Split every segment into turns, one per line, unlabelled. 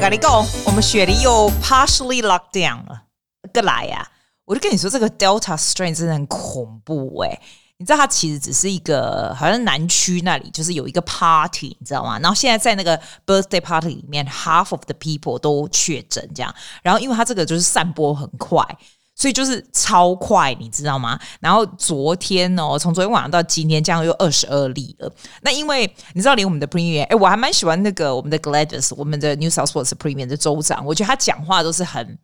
跟你讲，我们雪梨又 partially locked down 了，个来呀、啊！我就跟你说，这个 Delta strain 真的很恐怖哎、你知道它其实只是一个，好像南区那里就是有一个 party，你知道吗？然后现在在那个 birthday party 里面，half of the people 都确诊这样。然后因为它这个就是散播很快。所以就是超快，你知道吗？然后昨天哦，从昨天晚上到今天，这样又二十二例了。那因为你知道，连我们的 Premier，哎，我还蛮喜欢那个我们的 Gladys，我们的 New South Wales Premier 的州长，我觉得他讲话都是很，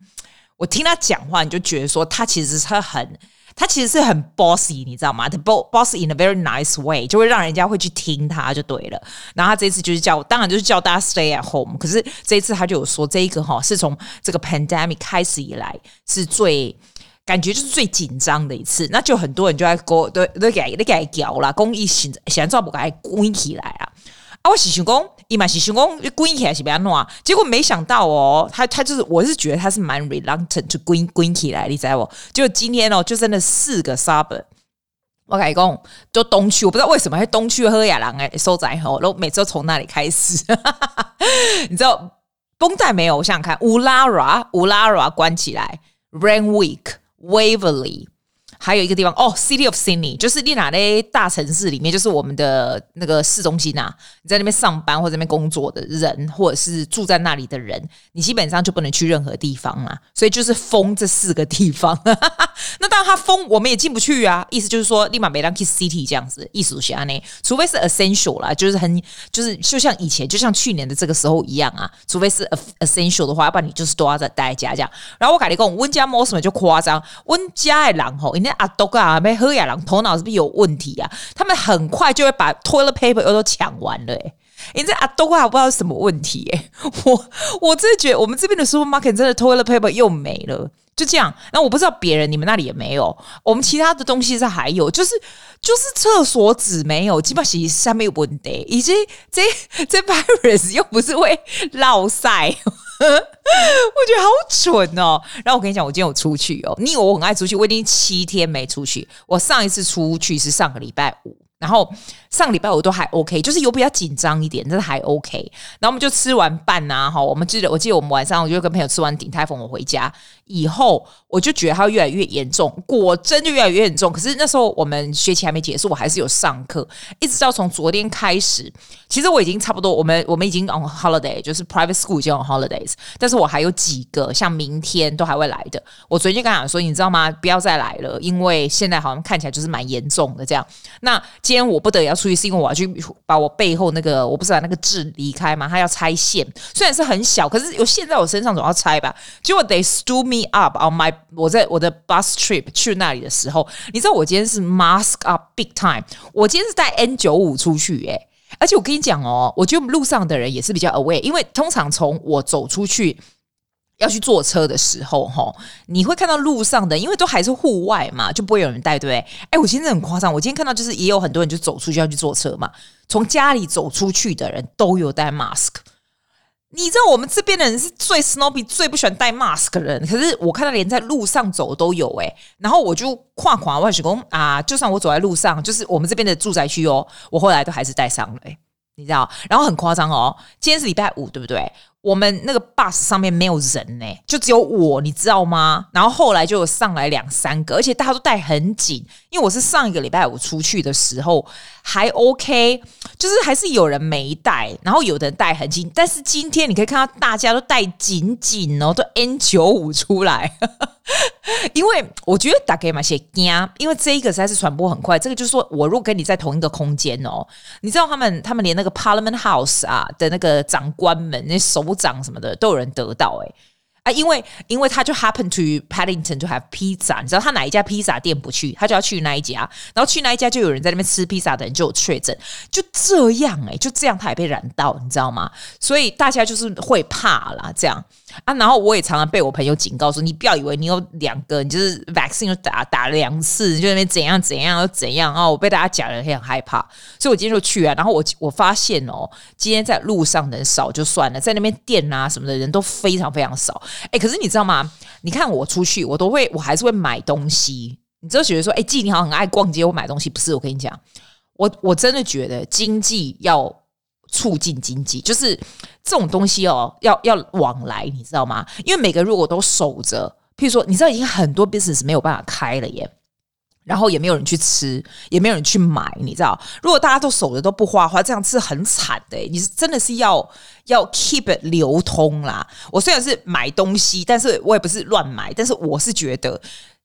我听他讲话，你就觉得说他其实是很。他其实是很 bossy，你知道吗？他 boss boss in a very nice way，就会让人家会去听他就对了。然后他这次就是叫，当然就是叫大家 stay at home。可是这一次他就有说，这一个哈是从这个 pandemic 开始以来是最感觉就是最紧张的一次。那就很多人就在讲，都都给都给搞啦，公益现现在不该关起来啊。啊，我是想讲，伊嘛是想讲关起来是不要弄啊。结果没想到哦，他他就是，我是觉得他是蛮 reluctant to 关关起来，你知道不？就今天哦，就真的四个 sub 我跟你讲，就东区，我不知道为什么，还东区喝雅朗诶收窄吼，然后每次都从那里开始，你知道绷带没有？我想想看，乌拉拉乌拉拉关起来，rain week Waverly. 还有一个地方哦，City of Sydney，就是丽娜的大城市里面，就是我们的那个市中心、啊。你在那边上班或者那边工作的人，或者是住在那里的人，你基本上就不能去任何地方嘛。所以就是封这四个地方。那当然，他封我们也进不去啊。意思就是说，立马没让去 City 这样子，意思下呢，除非是 Essential 啦，就是很就是就像以前，就像去年的这个时候一样啊。除非是 Essential 的话，要不然你就是都要在待在家这样。然后我跟你讲，温家某什么就夸张，温家的人吼，人家阿都啊，没喝亚郎头脑是不是有问题啊？他们很快就会把 toilet paper 又都抢完了、欸，诶，你这阿都啊，不知道是什么问题、欸，诶，我我真的觉得我们这边的 supermarket 真的 toilet paper 又没了，就这样。那我不知道别人你们那里也没有，我们其他的东西是还有，就是就是厕所纸没有，基本上是下面有问题，以及这 这 virus 又不是会落赛。我觉得好蠢哦！然后我跟你讲，我今天有出去哦。你以为我很爱出去？我已经七天没出去。我上一次出去是上个礼拜五，然后上礼拜我都还 OK，就是有比较紧张一点，但是还 OK。然后我们就吃完饭呐，哈，我们记得我记得我们晚上我就跟朋友吃完鼎泰丰，我回家以后。我就觉得它越来越严重，果真就越来越严重。可是那时候我们学期还没结束，我还是有上课，一直到从昨天开始，其实我已经差不多，我们我们已经 on holiday，就是 private school 已经 on holidays，但是我还有几个像明天都还会来的。我昨天就跟他说，你知道吗？不要再来了，因为现在好像看起来就是蛮严重的这样。那今天我不得要出去，是因为我要去把我背后那个我不是把那个痣离开吗？他要拆线，虽然是很小，可是有线在我身上总要拆吧。结果 they stood me up on my 我在我的 bus trip 去那里的时候，你知道我今天是 mask up big time，我今天是带 N 九五出去诶、而且我跟你讲哦，我觉得路上的人也是比较 aware，因为通常从我走出去要去坐车的时候，哈，你会看到路上的，因为都还是户外嘛，就不会有人带，对不对？哎，我今天很夸张，我今天看到就是也有很多人就走出去要去坐车嘛，从家里走出去的人都有带 mask。你知道我们这边的人是最 snobby、最不喜欢戴 mask 的人，可是我看到连在路上走都有诶、欸，然后我就跨跨万水公啊，就算我走在路上，就是我们这边的住宅区哦，我后来都还是戴上了诶、你知道？然后很夸张哦，今天是礼拜五，对不对？我们那个 bus 上面没有人呢，就只有我，你知道吗？然后后来就有上来两三个，而且大家都戴很紧，因为我是上一个礼拜五出去的时候还 OK，就是还是有人没戴，然后有的人戴很紧，但是今天你可以看到大家都戴紧紧哦，都 N 九五出来。因为我觉得大概嘛些惊，因为这一个实在是传播很快。这个就是说我如果跟你在同一个空间哦，你知道他们他们连那个 Parliament House 啊的那个长官们、那首长什么的都有人得到哎、啊，因为因为他就 happen to Paddington to have pizza，你知道他哪一家披萨店不去，他就要去那一家，然后去那一家就有人在那边吃披萨的人就有确诊，就这样哎、就这样他也被染到，你知道吗？所以大家就是会怕啦，这样啊。然后我也常常被我朋友警告说，你不要以为你有两个，你就是 vaccine 打打两次，就那边怎样怎样又怎样啊。我被大家讲的，很害怕，所以我今天就去啊。然后我我发现哦，今天在路上人少就算了，在那边店啊什么的人都非常非常少。哎，可是你知道吗？你看我出去，我都会，我还是会买东西。你就觉得说，哎，季你好很爱逛街，我买东西不是？我跟你讲，我我真的觉得经济要促进经济，就是这种东西哦，要要往来，你知道吗？因为每个如果都守着，譬如说，你知道已经很多 business 没有办法开了耶。然后也没有人去吃，也没有人去买，你知道？如果大家都守着都不花花，这样是很惨的。你是真的是要要 keep 流通啦。我虽然是买东西，但是我也不是乱买。但是我是觉得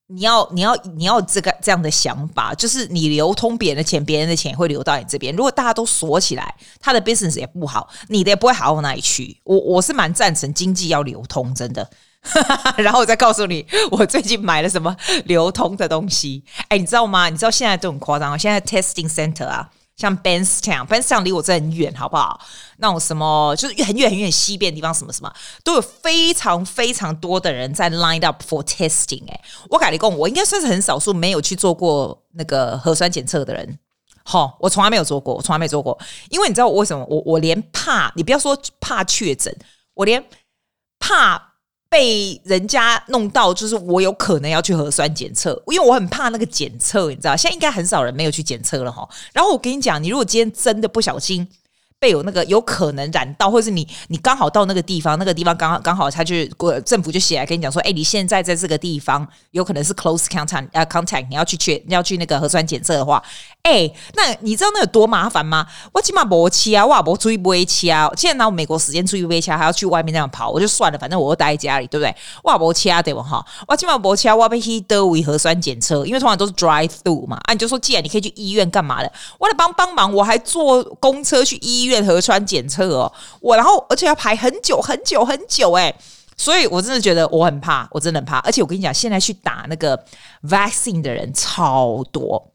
你要你要你要这个这样的想法，就是你流通别人的钱，别人的钱也会流到你这边。如果大家都锁起来，他的 business 也不好，你的也不会好到哪里去。我我是蛮赞成经济要流通，真的。然后我再告诉你，我最近买了什么流通的东西。哎，你知道吗？你知道现在都很夸张啊。现在 testing center 啊，像 Bankstown，Bankstown 离我这很远，好不好？那种什么就是很远很远西边的地方，什么什么都有非常非常多的人在 line up for testing。哎，我跟你讲，我应该算是很少数没有去做过那个核酸检测的人。好，我从来没有做过，我从来没做过。因为你知道我为什么？我我连怕，你不要说怕确诊，我连怕。被人家弄到，就是我有可能要去核酸检测，因为我很怕那个检测，你知道，现在应该很少人没有去检测了哈。然后我跟你讲，你如果今天真的不小心。被有那个有可能染到，或者是你你刚好到那个地方，那个地方刚好刚好他就政府就写来跟你讲说，哎，你现在在这个地方有可能是 close contact 啊 contact，你要去确你要去那个核酸检测的话，哎，那你知道那有多麻烦吗？我起码不去啊，我也不注意不会去啊。现在拿美国时间注意不会去，还要去外面那样跑，我就算了，反正我都待在家里，对不对？我也不去啊，对不哈？我起码不去啊，我要去德维核酸检测，因为通常都是 drive through 嘛。啊，你就说既然你可以去医院干嘛的？我来帮帮忙，我还坐公车去医院核酸检测哦，我然后而且要排很久很久很久哎，所以我真的觉得我很怕，我真的很怕。而且我跟你讲，现在去打那个 vaccine 的人超多。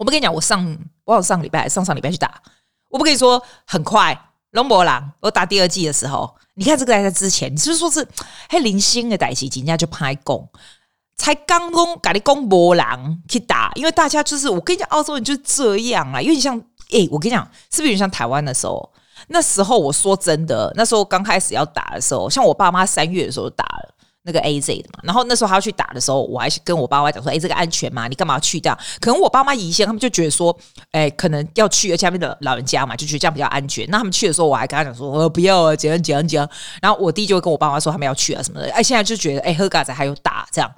我不跟你讲，我上我好上礼拜上上礼拜去打，我不跟你说很快。龙博朗，我打第二季的时候，你看这个还在之前，你是不是说是嘿零星的代志，人家就拍工，才刚攻咖喱攻博朗去打，因为大家就是我跟你讲，澳洲人就是这样啊，有点像哎，我跟你讲，是不是有点像台湾的时候？那时候我说真的，那时候刚开始要打的时候，像我爸妈三月的时候打了那个 AZ 的嘛，然后那时候他要去打的时候，我还是跟我爸妈讲说：“哎，这个安全吗？你干嘛要去掉？”可能我爸妈以前他们就觉得说：“哎，可能要去，而且下面的老人家嘛，就觉得这样比较安全。”那他们去的时候，我还跟他讲说：“呃，不要啊，怎样怎样怎样。”然后我弟就会跟我爸妈说他们要去啊什么的。哎，现在就觉得哎，喝嘎仔还有打这样，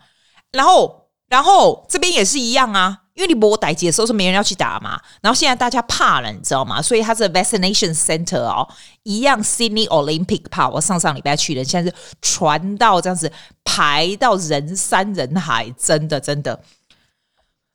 然后然后这边也是一样啊。因为你没代接的时候是没人要去打嘛，然后现在大家怕了，你知道吗？所以它是 vaccination center 哦，一样 Sydney Olympic Park。我上上礼拜去的，现在是传到这样子排到人山人海，真的真的。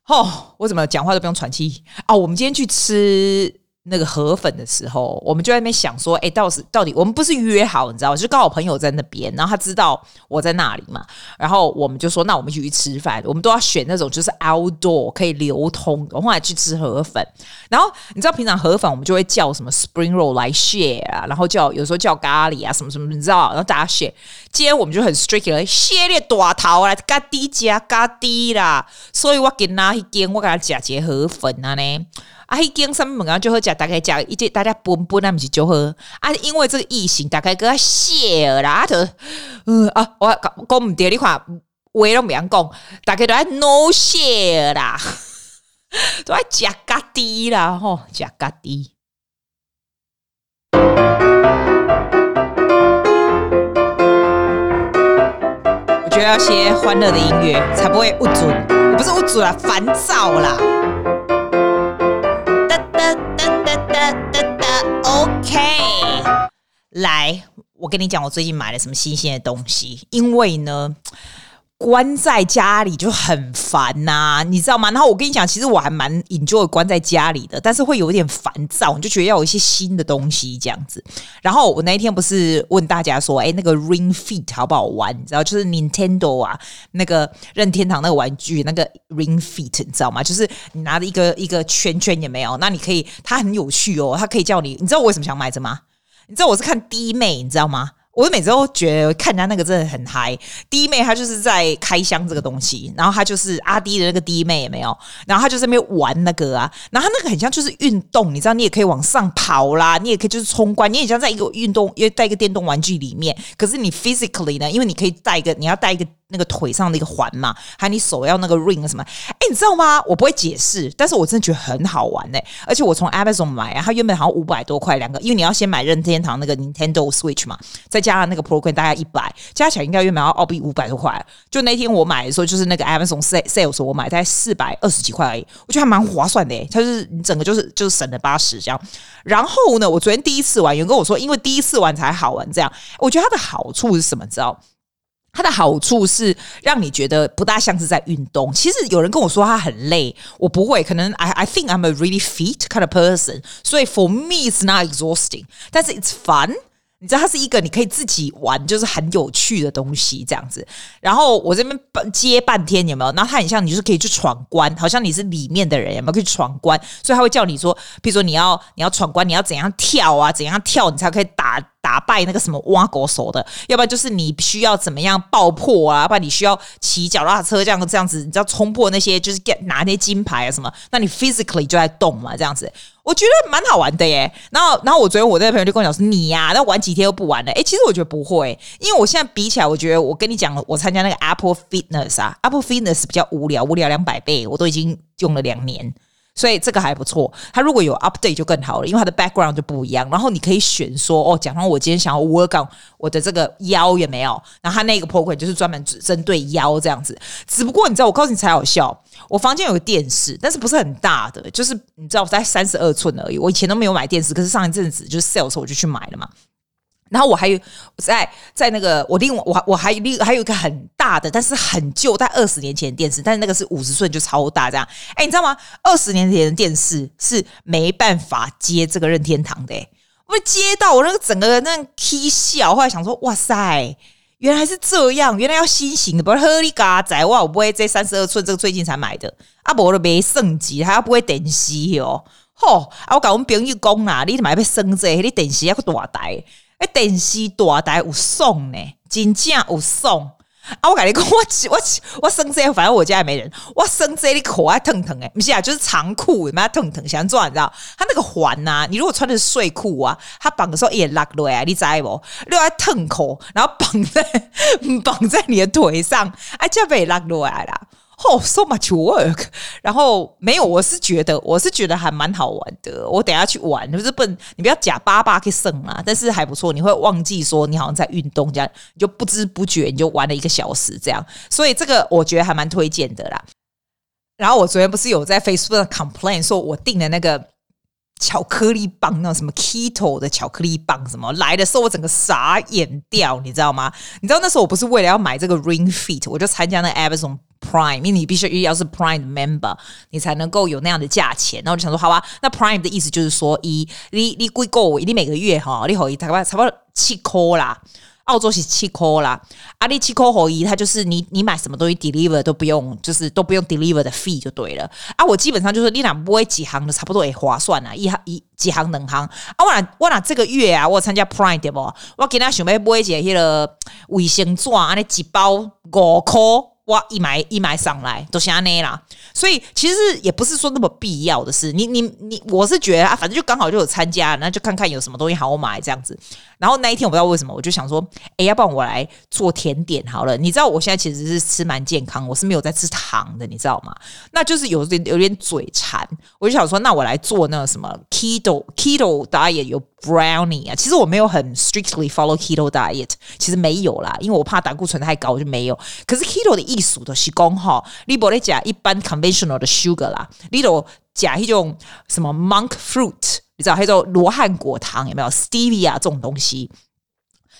哦，我怎么讲话都不用喘气啊？我们今天去吃。那个河粉的时候，我们就在那边想说，哎，到时到底我们不是约好，你知道？就刚好朋友在那边，然后他知道我在那里嘛，然后我们就说，那我们一起去吃饭。我们都要选那种就是 outdoor 可以流通。我后来去吃河粉，然后你知道平常河粉我们就会叫什么 spring roll 来 share 啊，然后叫有时候叫咖喱啊什么什么，你知道？然后大家 share。今天我们就很 strict 了，share 的大头来加低加加低啦，所以我给他一间，我给他加些河粉啊呢。啊，一间上面门啊，就好食，大概食一只，大家分分啊，毋是就好。啊，因为这个疫情，大概给他谢啦，就嗯啊，我讲毋对，你看话都不样讲，大概都爱 no share 啦，都爱食家己啦，吼，食家己。我觉得要些欢乐的音乐，才不会误准，不是误准啦，烦躁啦。来，我跟你讲，我最近买了什么新鲜的东西。因为呢，关在家里就很烦呐、你知道吗？然后我跟你讲，其实我还蛮 enjoy 关在家里的，但是会有点烦躁，你就觉得要有一些新的东西这样子。然后我那一天不是问大家说，哎，那个 Ring Fit 好不好玩？你知道，就是 Nintendo 啊，那个任天堂那个玩具，那个 Ring Fit，你知道吗？就是你拿着一个一个圈圈也没有，那你可以，它很有趣哦，它可以叫你，你知道我为什么想买这吗？你知道我是看弟妹，你知道吗？我每次都觉得看人家那个真的很嗨，弟妹她就是在开箱这个东西，然后她就是阿弟的那个弟妹也没有，然后她就在那边玩那个啊，然后她那个很像就是运动，你知道，你也可以往上跑啦，你也可以就是冲关，你也像在一个运动，因为带一个电动玩具里面，可是你 physically 呢，因为你可以带一个，你要带一个那个腿上的一个环嘛，还你手要那个 ring 什么？哎，你知道吗？我不会解释，但是我真的觉得很好玩哎！而且我从 Amazon 买啊，它原本好像五百多块两个，因为你要先买任天堂那个 Nintendo Switch 嘛，再加上那个 Program 大概一百，加起来应该原本要澳币五百多块。就那天我买的时候，就是那个 Amazon Sales 我买大概四百二十几块而已，我觉得还蛮划算的哎！它就是你整个就是就是省了八十这样。然后呢，我昨天第一次玩，有人跟我说，因为第一次玩才好玩这样。我觉得它的好处是什么？知道？它的好处是让你觉得不大像是在运动。其实有人跟我说他很累，我不会。可能 I I think I'm a really fit kind of person，所以 for me it's not exhausting，但是 it's fun。你知道它是一个你可以自己玩，就是很有趣的东西这样子。然后我这边接半天有没有？然后它很像你就是可以去闯关，好像你是里面的人有没有可以闯关？所以他会叫你说，比如说你要你要闯关，你要怎样跳啊？怎样跳你才可以打？打败那个什么挖狗手的，要不然就是你需要怎么样爆破啊？不然你需要骑脚踏车这样这样子，你知道冲破那些就是 get 拿那些金牌啊什么？那你 physically 就在动嘛，这样子，我觉得蛮好玩的耶。然后，然后我昨天我那个朋友就跟我讲说，你呀、啊，那玩几天又不玩了？哎，其实我觉得不会，因为我现在比起来，我觉得我跟你讲，我参加那个 Apple Fitness 啊，Apple Fitness 比较无聊，无聊两百倍，我都已经用了两年。所以这个还不错，它如果有 update 就更好了，因为它的 background 就不一样。然后你可以选说，哦，假如我今天想要 work on 我的这个腰有没有？然后它那个 program 就是专门只针对腰这样子。只不过你知道，我告诉你才好笑，我房间有个电视，但是不是很大的，就是你知道，在三十二寸而已。我以前都没有买电视，可是上一阵子就是 sales 我就去买了嘛。然后我还有在在那个我另外我我还另还有一个很大的，但是很旧，在二十年前的电视，但是那个是五十寸就超大这样。哎，你知道吗？二十年前的电视是没办法接这个任天堂的，我接到我那个整个人那样 K 笑，后来想说，哇塞，原来是这样，原来要新型的，不是呵哩嘎仔哇，我不会这三十二寸，这个最近才买的，啊，不我都没升级，还要不会电视哦，吼，啊，我跟我们朋友讲啦，你买要升这，你电视要个大台。哎，电视大台有送呢，真正有送啊！我跟你讲，我我我生这，反正我家也没人。我生这里口爱腾腾哎，不是啊，就是长裤有没有疼疼？想做你知道？它那个环呐、啊，你如果穿的是睡裤啊，它绑的时候也拉落来，你知不？另外疼口，然后绑在 绑在你的腿上，哎，就被拉落来了。哦，so much work。然后没有，我是觉得，我是觉得还蛮好玩的。我等下去玩，就是不，你不要假巴巴去省啊。但是还不错，你会忘记说你好像在运动这样，你就不知不觉你就玩了一个小时这样。所以这个我觉得还蛮推荐的啦。然后我昨天不是有在 Facebook 上 complain 说，我订的那个巧克力棒，那种什么 Keto 的巧克力棒，什么来的时候我整个傻眼掉，你知道吗？你知道那时候我不是为了要买这个 Ring Fit，我就参加那 Amazon。Prime，因为你必须要是 Prime member，你才能够有那样的价钱。然后我就想说，好吧，那 Prime 的意思就是说，一你你贵够，你每个月哈，你可以差不多差不多七块啦。澳洲是七块啦，阿里七块可以，它就是你你买什么东西 deliver 都不用，就是都不用 deliver 的 fee 就对了。啊，我基本上就是你俩不会几行的，差不多也划算啊，一行一几行两行。啊，我我俩这个月啊，我参加 Prime 对不？我给他想要买一个迄个卫生纸，安尼一包五块。哇！一买一买上来都是安内啦，所以其实也不是说那么必要的事。你你你，我是觉得啊，反正就刚好就有参加，那就看看有什么东西好买这样子。然后那一天我不知道为什么，我就想说，哎，要不然我来做甜点好了。你知道我现在其实是吃蛮健康，我是没有在吃糖的，你知道吗？那就是有点有点嘴馋，我就想说，那我来做那个什么 keto keto diet 有。Brownie 啊，其实我没有很 strictly follow keto diet，其实没有啦，因为我怕胆固醇太高，我就没有。可是 keto 的艺术都是讲哈，你不能加一般 conventional 的 sugar 啦，你都加一种什么 monk fruit，你知道，还有罗汉果糖有没有？Stevia 这种东西，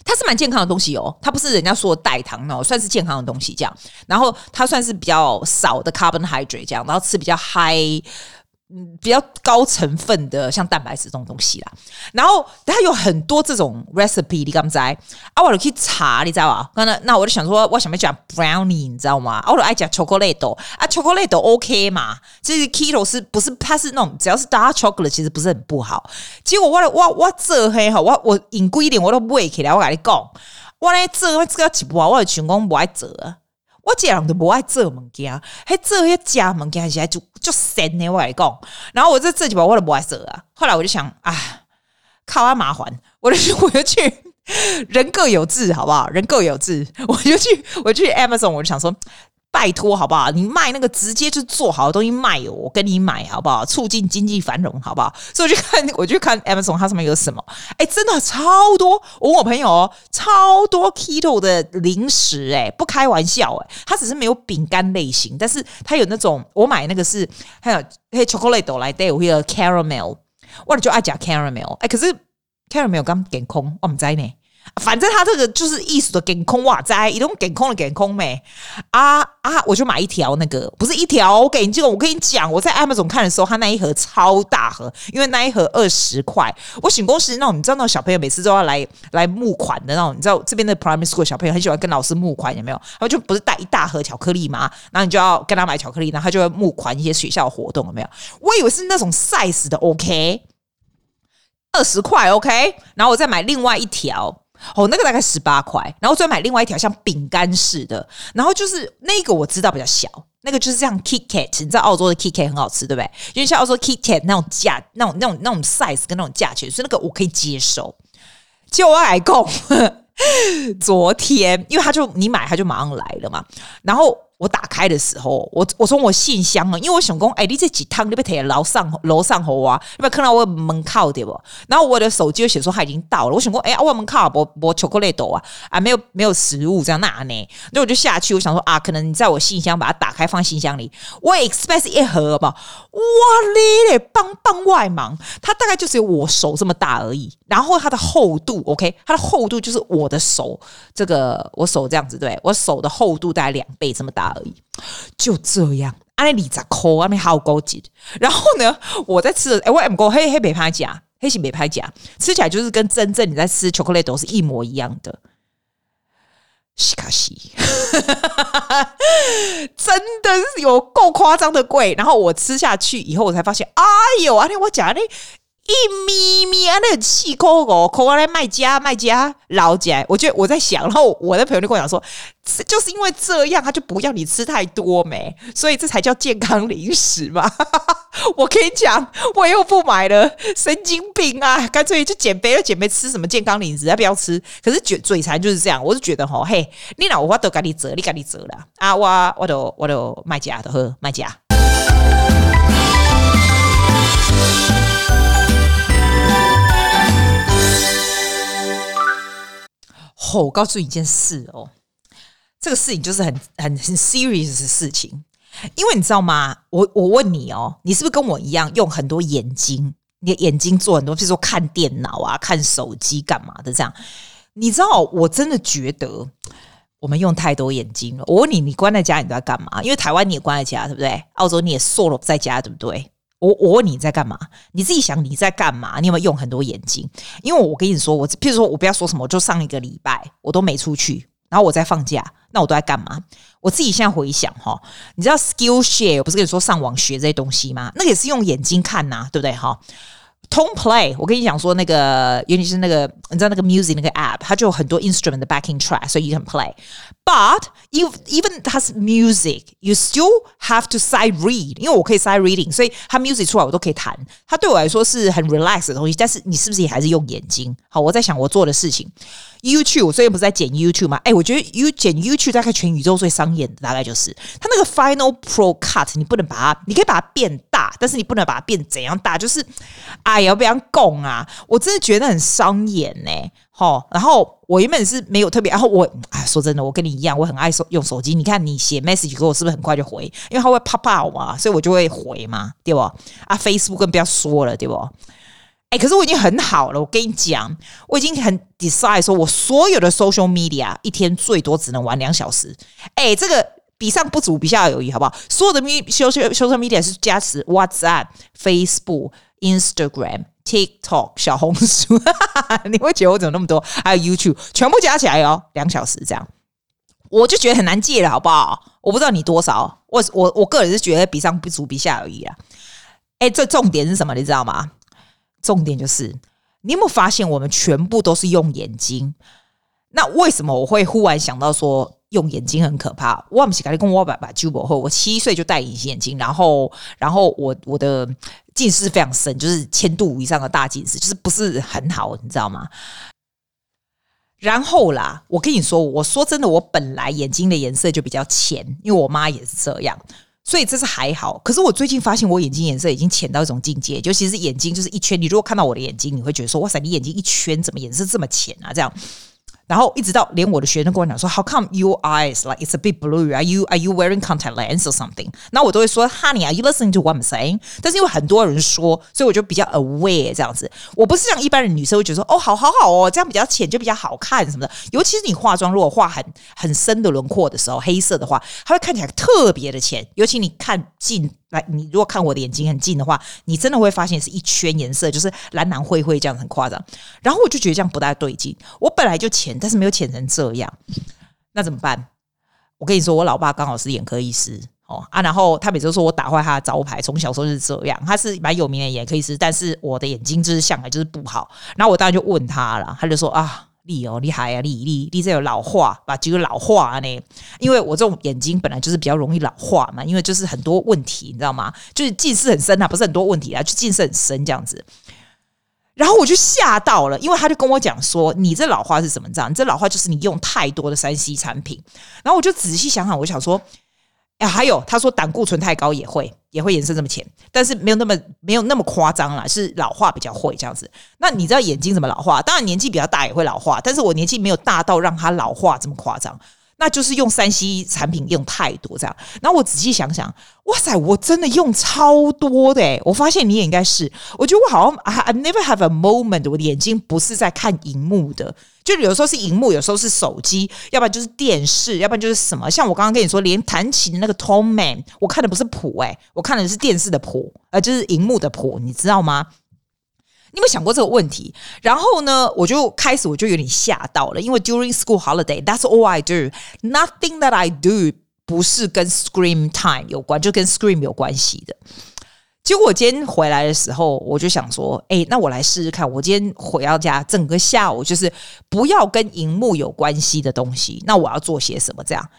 它是蛮健康的东西哦，它不是人家说的代糖哦，算是健康的东西这样。然后它算是比较少的 carbon hydrate 这样，然后吃比较 high。嗯，比较高成分的，像蛋白质这种东西啦。然后它有很多这种 recipe，你敢知？啊，我就去查，你知道吧？那那我就想说，我想要讲 brownie，你知道吗？啊，我就爱讲 chocolate 啊，chocolate OK 嘛？这是 keto 是不是？它是那种只要是 dark chocolate，其实不是很不好。结果我我我这黑哈，我我引贵一点我都不会起来。我跟你讲，我来这这个几步啊，我的全工不爱做。我这人都不爱做物件，还做些假物件起来就就神呢。我来讲，然后我这这几把我都不爱做啊。后来我就想啊，靠啊麻烦，我就 我就去人各有志，好不好？人各有志，我就去，我就去 Amazon，我就想说。拜托，好不好？你卖那个直接就做好的东西卖，我跟你买，好不好？促进经济繁荣，好不好？所以我就看，我就看 Amazon，它上面有什么？哎，真的超多！我问我朋友哦，超多 Keto 的零食，哎，不开玩笑，哎，它只是没有饼干类型，但是它有那种，我买那个是还有嘿 chocolate 来带，我有 caramel，我就爱讲 caramel，哎，可是 caramel 刚点空，我们在呢。反正他这个就是意思的健康哇哉，一种健康的健康没啊啊！我就买一条那个，不是一条，我给你这个，我跟你讲，我在 Amazon 看的时候，他那一盒超大盒，因为那一盒二十块。我醒公司那种，你知道那种小朋友每次都要来来募款的那种，你知道这边的 Primary School 小朋友很喜欢跟老师募款，有没有？然后就不是带一大盒巧克力嘛，然后你就要跟他买巧克力，然后他就会募款一些学校活动，有没有？我以为是那种 size 的，OK，二十块，OK，然后我再买另外一条。哦，那个大概十八块，然后再买另外一条像饼干似的，然后就是那个我知道比较小，那个就是像 KitKat，你知道澳洲的 KitKat 很好吃，对不对？因为像澳洲 KitKat 那种价、那种、那种、那种 size 跟那种价钱，所以那个我可以接受。就我来讲，昨天因为他就你买他就马上来了嘛，然后。我打开的时候，我我从我信箱啊，因为我想讲，哎，你这几趟你别提楼上楼上好啊，你别看到我门口对不？然后我的手机就写说他已经到了，我想说，哎，我门口不不巧克力豆啊，啊，没有没有食物这样那呢？那我就下去，我想说啊，可能你在我信箱把它打开放信箱里，我 expect 一盒吧，哇哩嘞，帮帮外忙，它大概就是有我手这么大而已，然后它的厚度，OK，它的厚度就是我的手这个我手这样子，对，我手的厚度大概两倍这么大。而已，就这样。安利在抠，外面好高级。然后呢，我在吃的，哎，我 M 哥黑黑北拍甲，黑心北拍甲，吃起来就是跟真正你在吃巧克力都是一模一样的。西卡西，真的是有够夸张的贵。然后我吃下去以后，我才发现，哎呦，安利我讲的。一咪咪啊，那个气口哦，抠完来卖家卖家老姐，我觉得我在想，然后我的朋友就跟我讲说，就是因为这样，他就不要你吃太多没，所以这才叫健康零食嘛。我跟你讲，我又不买了，神经病啊！干脆就减肥，又减肥，吃什么健康零食？要不要吃？可是嘴嘴馋就是这样，我是觉得吼，嘿，你哪我都给你折，你给你折了啊！我我都我都卖家的喝卖家。我告诉你一件事哦，这个事情就是很很很 serious 的事情，因为你知道吗？我我问你哦，你是不是跟我一样用很多眼睛？你的眼睛做很多，比如说看电脑啊、看手机干嘛的这样？你知道，我真的觉得我们用太多眼睛了。我问你，你关在家你都在干嘛？因为台湾你也关在家，对不对？澳洲你也 solo 在家，对不对？我我问你在干嘛？你自己想你在干嘛？你有没有用很多眼睛？因为我跟你说，我譬如说我不要说什么，我就上一个礼拜我都没出去，然后我在放假，那我都在干嘛？我自己现在回想哈，你知道 Skillshare 我不是跟你说上网学这些东西吗？那个也是用眼睛看呐，对不对哈？Tone Play，我跟你讲说那个，尤其是那个，你知道那个 music 那个 app，它就有很多 instrument 的 backing track，所以你很 play。But if even 它是 music，you still have to sight read，因为我可以 sight reading，所以它 music 出来我都可以弹。它对我来说是很 relax 的东西，但是你是不是也还是用眼睛？好，我在想我做的事情。YouTube，我最近不是在剪 YouTube 吗？哎，我觉得 You 剪 YouTube 大概全宇宙最伤眼的，大概就是它那个 Final Pro Cut，你不能把它，你可以把它变大，但是你不能把它变怎样大，就是哎呀，不要拱啊！我真的觉得很伤眼呢。好，然后我原本是没有特别，然后我哎，说真的，我跟你一样，我很爱手用手机。你看你写 message 给我，是不是很快就回？因为它会 pop out 嘛，所以我就会回嘛，对不？啊，Facebook 更不要说了，对不？哎，可是我已经很好了。我跟你讲，我已经很 decide 说，我所有的 social media 一天最多只能玩两小时。哎，这个比上不足，比下有余，好不好？所有的 mi social social media 是加持 WhatsApp、Facebook、Instagram、TikTok、小红书。你会觉得我怎么那么多？还有 YouTube，全部加起来哦，两小时这样，我就觉得很难戒了，好不好？我不知道你多少，我我我个人是觉得比上不足，比下有余啊。哎，这重点是什么？你知道吗？重点就是，你有没有发现我们全部都是用眼睛？那为什么我会忽然想到说用眼睛很可怕？我不是跟你讲我爸爸就不后，我七岁就戴隐形眼镜，然后然后我我的近视非常深，就是千度以上的大近视，就是不是很好，你知道吗？然后啦，我跟你说，我说真的，我本来眼睛的颜色就比较浅，因为我妈也是这样，所以这是还好。可是我最近发现，我眼睛颜色已经浅到一种境界，尤其是眼睛就是一圈。你如果看到我的眼睛，你会觉得说：“哇塞，你眼睛一圈怎么颜色这么浅啊？”这样。然后一直到连我的学生跟我讲说，How come your eyes like it's a bit blue? Are you are you wearing contact lens or something？那我都会说，Honey, are you listening to what I'm saying？但是因为很多人说，所以我就比较 aware 这样子。我不是像一般的女生会觉得说，哦，好好好哦，这样比较浅就比较好看什么的。尤其是你化妆如果画很很深的轮廓的时候，黑色的话，它会看起来特别的浅。尤其你看近。来，你如果看我的眼睛很近的话，你真的会发现是一圈颜色，就是蓝蓝灰灰这样很夸张。然后我就觉得这样不大对劲。我本来就浅，但是没有浅成这样，那怎么办？我跟你说，我老爸刚好是眼科医师哦啊，然后他每次都说我打坏他的招牌，从小时候就是这样。他是蛮有名的眼科医师，但是我的眼睛就是向来就是不好。然后我当然就问他了，他就说啊。厉哦，厉害啊！你你你，这有老化把几个老化呢？因为我这种眼睛本来就是比较容易老化嘛，因为就是很多问题，你知道吗？就是近视很深啊，不是很多问题啊，就近视很深这样子。然后我就吓到了，因为他就跟我讲说：“你这老化是什么这样？你这老化就是你用太多的三 C 产品。”然后我就仔细想想，我想说。哎，还有他说胆固醇太高也会也会颜色这么浅，但是没有那么没有那么夸张啦，是老化比较会这样子。那你知道眼睛怎么老化？当然年纪比较大也会老化，但是我年纪没有大到让它老化这么夸张。那就是用三 C 产品用太多这样，然后我仔细想想，哇塞，我真的用超多的诶，我发现你也应该是，我觉得我好像 I never have a moment，我的眼睛不是在看荧幕的，就有时候是荧幕，有时候是手机，要不然就是电视，要不然就是什么。像我刚刚跟你说，连弹琴的那个 Tone Man，我看的不是谱诶，我看的是电视的谱，呃，就是荧幕的谱，你知道吗？你有没有想过这个问题？然后呢，我就开始我就有点吓到了，因为 during school holiday, that's all I do. Nothing that I do 不是跟 screen time 有关，就跟 screen 有关系的。结果我今天回来的时候，我就想说，哎，那我来试试看。我今天回到家，整个下午就是不要跟荧幕有关系的东西。那我要做些什么？这样。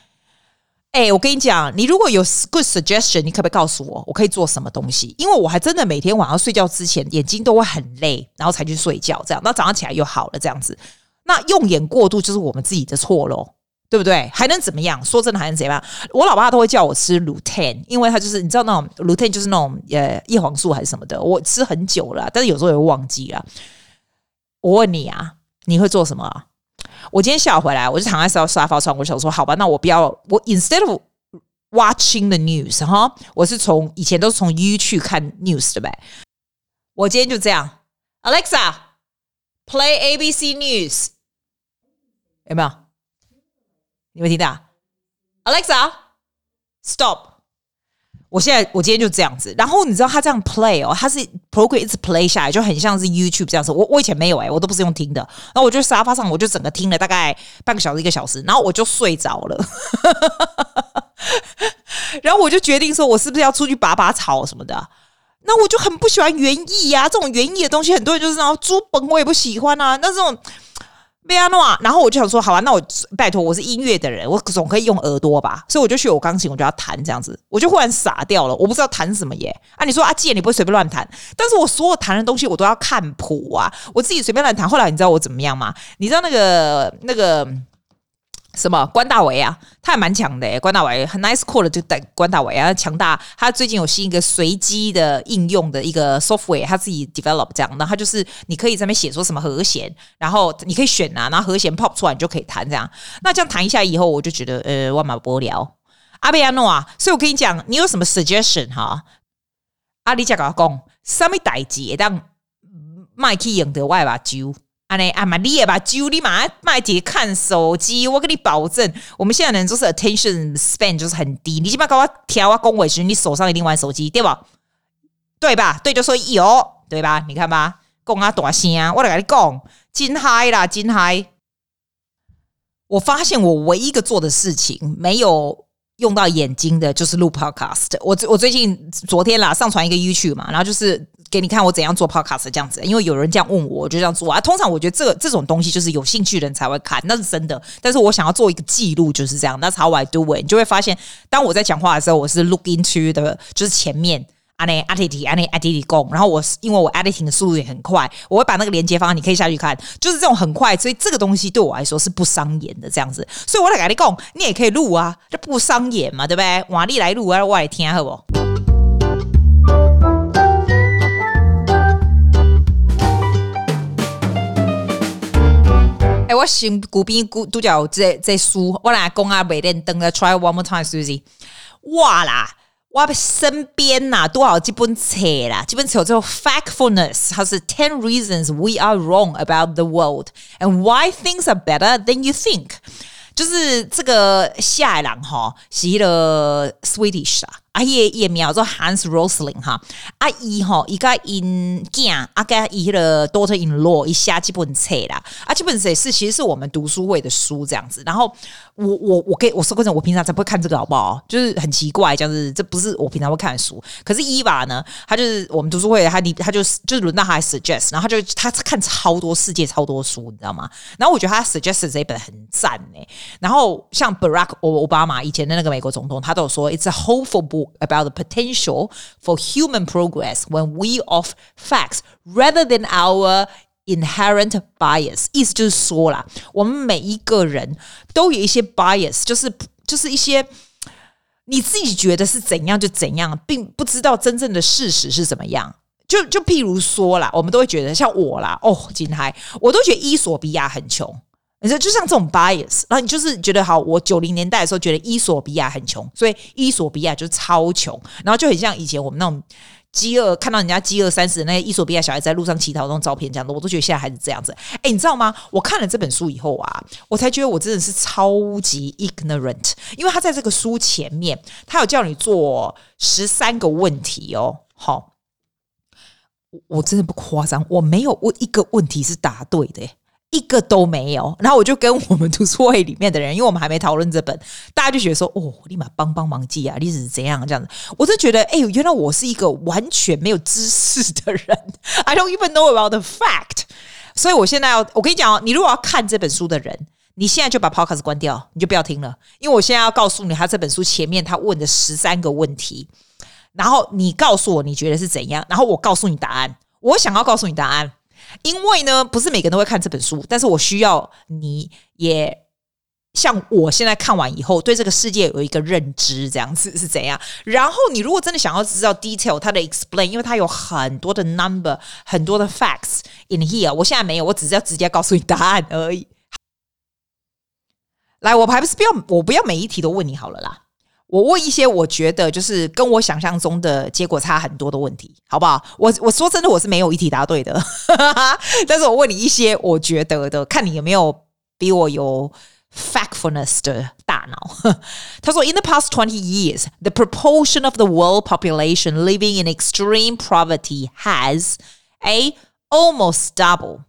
哎、我跟你讲，你如果有 good suggestion，你可不可以告诉我，我可以做什么东西？因为我还真的每天晚上睡觉之前眼睛都会很累，然后才去睡觉，这样，那早上起来又好了，这样子。那用眼过度就是我们自己的错咯，对不对？还能怎么样？说真的，还能怎样？我老爸都会叫我吃 Lutein，因为他就是你知道那种 Lutein 就是那种呃叶黄素还是什么的，我吃很久了，但是有时候也会忘记了。我问你啊，你会做什么？我今天下午回来，我就躺在沙沙发上，我想说，好吧，那我不要我 instead of watching the news 哈，我是从以前都是从 YouTube 看 news 的呗。我今天就这样，Alexa play ABC News，有没有？你没听到？Alexa stop。我现在我今天就这样子，然后你知道他这样 play 哦，他是 program 一直 play 下来，就很像是 YouTube 这样子。我我以前没有诶、我都不是用听的。然后我就沙发上，我就整个听了大概半个小时一个小时，然后我就睡着了。然后我就决定说，我是不是要出去拔拔草什么的？那我就很不喜欢园艺呀，这种园艺的东西，很多人就是然后猪本，我也不喜欢啊。那这种。贝亚诺，然后我就想说，好吧，那我拜托，我是音乐的人，我总可以用耳朵吧，所以我就学我钢琴，我就要弹这样子，我就忽然傻掉了，我不知道弹什么耶。啊，你说阿健，你不会随便乱弹，但是我所有弹的东西我都要看谱啊，我自己随便乱弹。后来你知道我怎么样吗？你知道那个那个。什么关大为啊？他还蛮强的诶，关大为很 nice call 的，就带关大为啊，强大。他最近有新一个随机的应用的一个 software，他自己 develop 这样。那他就是你可以在那边写说什么和弦，然后你可以选啊，然后和弦 pop 出来，你就可以弹这样。那这样弹一下以后，我就觉得呃，万马波聊阿贝亚诺啊。所以我跟你讲，你有什么 suggestion 哈？阿里加搞讲，什么代志当麦去赢得外把酒。啊，你啊嘛，你也把酒你嘛卖姐看手机，我跟你保证，我们现在人就是 attention span 就是很低。你起码给我调啊，恭维时，你手上一定玩手机，对吧？对吧？对，就说有，对吧？你看吧，讲啊大声啊，我来跟你讲，真嗨啦，真嗨！我发现我唯一一个做的事情没有用到眼睛的，就是录 podcast。我我最近昨天啦，上传一个 YouTube 嘛，然后就是。给你看我怎样做 podcast 这样子，因为有人这样问我，我就这样做啊。通常我觉得这个这种东西就是有兴趣的人才会看，那是真的。但是我想要做一个记录，就是这样。That's how I do it。你就会发现，当我在讲话的时候，我是 look into 的，就是前面啊那 editing 啊那 editing，然后我是因为我 editing 的速度也很快，我会把那个连接方案，你可以下去看，就是这种很快，所以这个东西对我来说是不伤眼的这样子，所以我来跟你讲，你也可以录啊，这不伤眼嘛，对不对？瓦力来录啊，我来听好不？哎，我先古边古独角这这书，我来讲啊，每天登个 try one more time，Susie，哇啦！我身边呐多少几本册啦，几本册叫做 Factfulness，它是 Ten Reasons We Are Wrong About the World and Why Things Are Better Than You Think，就是这个下一郎哈，是一个 Swedish 啊。啊，伊个名做 Hans Rosling 哈，啊伊吼伊甲因囝，啊甲伊迄个 daughter in law 伊写几本册啦，啊这本册是其实是我们读书会的书这样子，然后我我我给我说过真，我平常才不会看这个好不好？就是很奇怪，这样子这不是我平常会看的书，可是伊娃呢，他就是我们读书会，他你他就是就是轮到他来 suggest，然后他就他看超多世界超多书，你知道吗？然后我觉得他 suggest 这一本很赞诶，然后像 Barack Obama 以前的那个美国总统，他都有说 it's a hopeful book。about the potential for human progress when we of facts rather than our inherent bias，意思就是说啦，我们每一个人都有一些 bias，就是就是一些你自己觉得是怎样就怎样，并不知道真正的事实是怎么样。就就譬如说啦，我们都会觉得像我啦，哦，金海，我都觉得伊索比亚很穷。 你说就像这种 bias，然后你就是觉得好，我九零年代的时候觉得伊索比亚很穷，所以伊索比亚就超穷，然后就很像以前我们那种饥饿，看到人家饥饿三十的那些伊索比亚小孩在路上乞讨那种照片，这样的我都觉得现在还是这样子。哎，你知道吗？我看了这本书以后啊，我才觉得我真的是超级 ignorant，因为他在这个书前面，他有叫你做十三个问题哦。好，我真的不夸张，我没有问一个问题是答对的。一个都没有，然后我就跟我们读书会里面的人，因为我们还没讨论这本，大家就觉得说：“哦，立马帮帮忙记啊，历史是怎样这样子。”我就觉得，哎，原来我是一个完全没有知识的人，I don't even know about the fact。所以我现在要，我跟你讲哦，你如果要看这本书的人，你现在就把 Podcast 关掉，你就不要听了，因为我现在要告诉你，他这本书前面他问的十三个问题，然后你告诉我你觉得是怎样，然后我告诉你答案。我想要告诉你答案。因为呢，不是每个人都会看这本书，但是我需要你也像我现在看完以后，对这个世界有一个认知，这样子是怎样？然后你如果真的想要知道 detail，它的 explain，因为它有很多的 number，很多的 facts in here，我现在没有，我只是要直接告诉你答案而已。来，我还不是不要，我不要每一题都问你好了啦。我问一些我觉得就是跟我想象中的结果差很多的问题，好不好？我我说真的，我是没有一题答对的，但是我问你一些我觉得的，看你有没有比我有 factfulness 的大脑。他说，In the past twenty years, the proportion of the world population living in extreme poverty has a almost double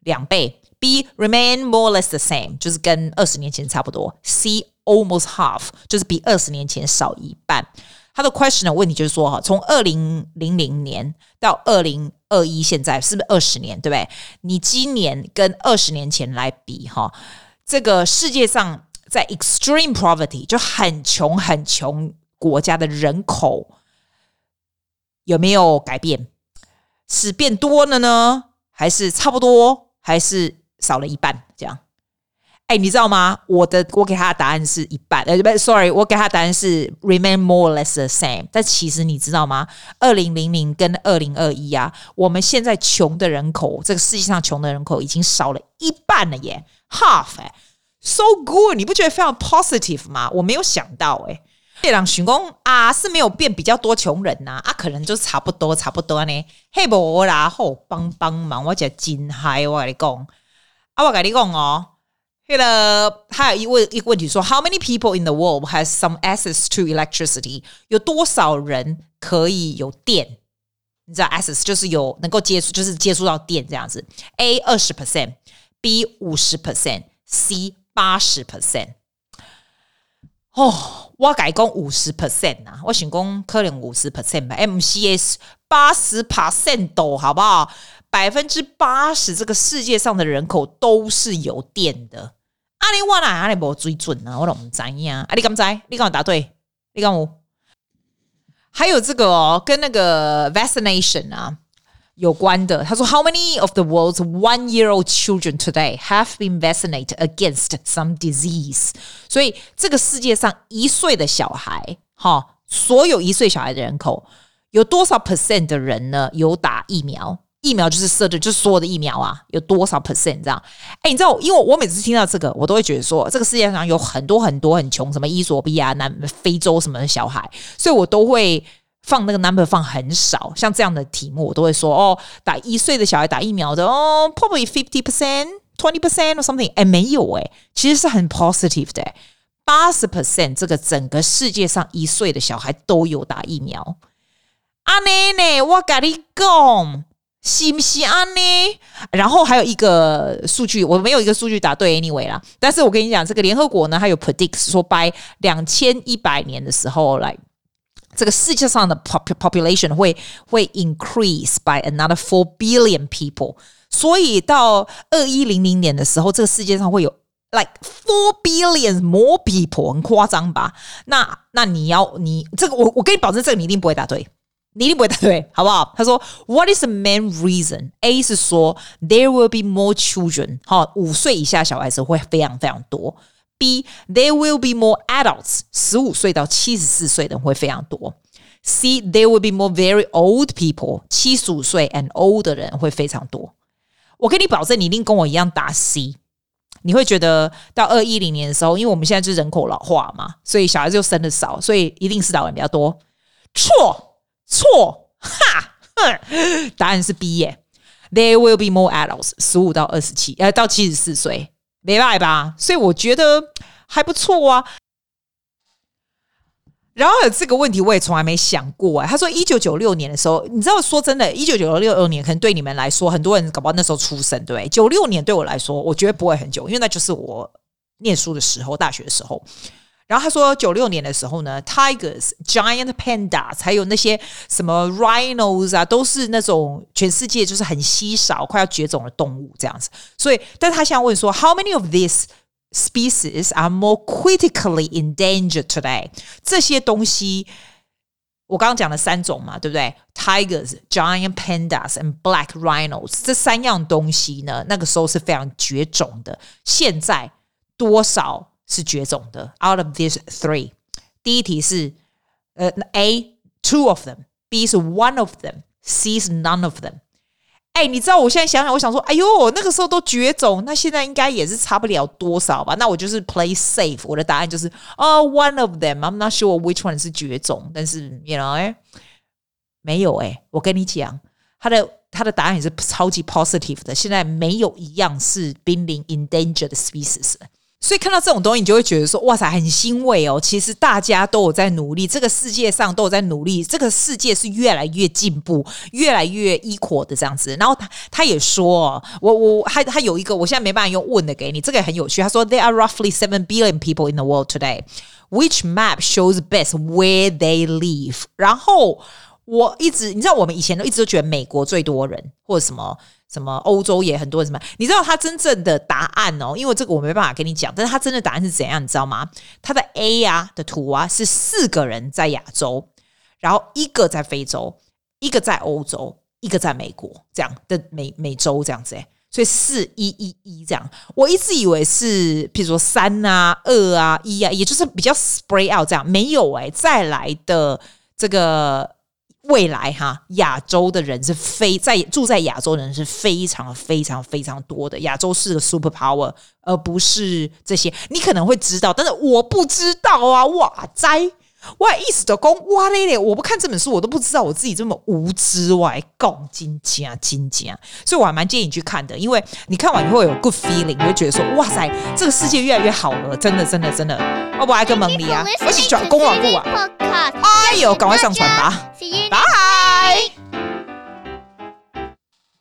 两倍，B remain more or less the same 就是跟二十年前差不多，C。Almost half 就是比二十年前少一半。他的 question 的问题就是说哈，从二零零零年到二零二一，现在是不是二十年？对不对？你今年跟二十年前来比哈，这个世界上在 extreme poverty 就很穷很穷国家的人口有没有改变？是变多了呢，还是差不多，还是少了一半？这样？哎，你知道吗？我的我给他的答案是一半，呃，不，sorry，我给他的答案是 remain more or less the same。但其实你知道吗？二零零零跟二零二一啊，我们现在穷的人口，这个世界上穷的人口已经少了一半了耶，half。so good，你不觉得非常 positive 吗？我没有想到哎，这样寻工啊是没有变比较多穷人呐，啊，可能就差不多差不多呢。嘿，不啦，好帮帮忙，我叫金嗨，我跟你讲，啊，我跟你讲哦。对了，还有一问一个问题说，How many people in the world has some access to electricity？有多少人可以有电？你知道，access 就是有能够接触，就是接触到电这样子。A 二十 percent，B 五十 percent，C 八十 percent。哦，我改讲五十 percent 啊，我想讲可能五十 percent 吧，MCS 八十 percent 都好不好？百分之八十这个世界上的人口都是有电的。阿里瓦哪阿里无水准呢？我都唔知呀。阿里敢知？你敢答对？你敢无？还有这个哦，跟那个 vaccination 啊有关的。他说，How many of the world's one-year-old children today have been vaccinated against some disease？所以这个世界上一岁的小孩，哈，所有一岁小孩的人口有多少 percent 的人呢？有打疫苗？疫苗就是设的，就是所有的疫苗啊，有多少 percent 这样？哎，你知道，因为我每次听到这个，我都会觉得说，这个世界上有很多很多很穷，什么伊索比亚、南非洲什么的小孩，所以我都会放那个 number 放很少。像这样的题目，我都会说，哦，打一岁的小孩打疫苗的，哦，probably fifty percent, twenty percent or something。哎，没有哎，其实是很 positive 的，八十 percent 这个整个世界上一岁的小孩都有打疫苗。阿奶奶，我跟你讲。是不是？啊呢？然后还有一个数据，我没有一个数据答对，anyway 啦。但是？我跟你讲，这个联合国呢，它有 predicts 说，by 两千一百年的时候，来这个世界上的 population 会会 increase by another four billion people。所以到二一零零年的时候，这个世界上会有 like four billion more people，很夸张吧？那那你要你这个，我我跟你保证，这个你一定不会答对。你一定不会答对，好不好？他说，What is the main reason? A 是说，there will be more children，哈，五岁以下小孩子会非常非常多。B, there will be more adults，十五岁到七十四岁的人会非常多。C, there will be more very old people，七十五岁 and old 的人会非常多。我跟你保证，你一定跟我一样答 C。你会觉得到二一零年的时候，因为我们现在是人口老化嘛，所以小孩子就生的少，所以一定是老人比较多。错。错，哈，哼，答案是 B 耶。There will be more adults，十五到二十七，呃，到七十四岁，没办法吧？所以我觉得还不错啊。然后这个问题，我也从来没想过哎。他说，一九九六年的时候，你知道，说真的，一九九六年可能对你们来说，很多人搞不好那时候出生，对，九六年对我来说，我觉得不会很久，因为那就是我念书的时候，大学的时候。然后他说，九六年的时候呢，tigers、giant pandas，还有那些什么 rhinos 啊，都是那种全世界就是很稀少、快要绝种的动物这样子。所以，但是他现在问说，how many of these species are more critically endangered today？这些东西，我刚刚讲了三种嘛，对不对？tigers、giant pandas and black rhinos，这三样东西呢，那个时候是非常绝种的。现在多少？ 是绝种的。Out of these three，第一题是呃 A two of them，B 是 one of them，C 是 none of them。哎，你知道我现在想想，我想说，哎呦，那个时候都绝种，那现在应该也是差不了多少吧？那我就是 play safe，我的答案就是哦、oh，one of them。I'm not sure which one 是绝种，但是 you know，哎，没有哎，我跟你讲，他的他的答案也是超级 positive 的。现在没有一样是濒临 endangered species。 所以看到这种东西，你就会觉得说：“哇塞，很欣慰哦！其实大家都有在努力，这个世界上都有在努力，这个世界是越来越进步，越来越 equal 的这样子。”然后他他也说：“我我还他有一个，我现在没办法用问的给你，这个也很有趣。他说：‘There are roughly seven billion people in the world today. Which map shows best where they live?’ 然后我一直你知道，我们以前都一直都觉得美国最多人，或者什么。”什么欧洲也很多什么？你知道他真正的答案哦？因为这个我没办法跟你讲，但是他真的答案是怎样？你知道吗？他的 A 啊的图啊是四个人在亚洲，然后一个在非洲，一个在欧洲，一个在美国，这样的美美洲这样子哎，所以四一一一这样。我一直以为是，譬如说三啊、二啊、一啊，也就是比较 spread out 这样，没有哎，再来的这个。未来哈，亚洲的人是非在住在亚洲人是非常非常非常多的。亚洲是个 super power，而不是这些。你可能会知道，但是我不知道啊！哇哉，我意思的讲哇嘞嘞，我不看这本书，我都不知道我自己这么无知哇！讲金家金家，所以我还蛮建议你去看的，因为你看完以后有 good feeling，你会觉得说哇塞，这个世界越来越好了，真的真的真的。我不爱跟蒙你啊，我是转公网部啊。哎呦，赶快上传吧！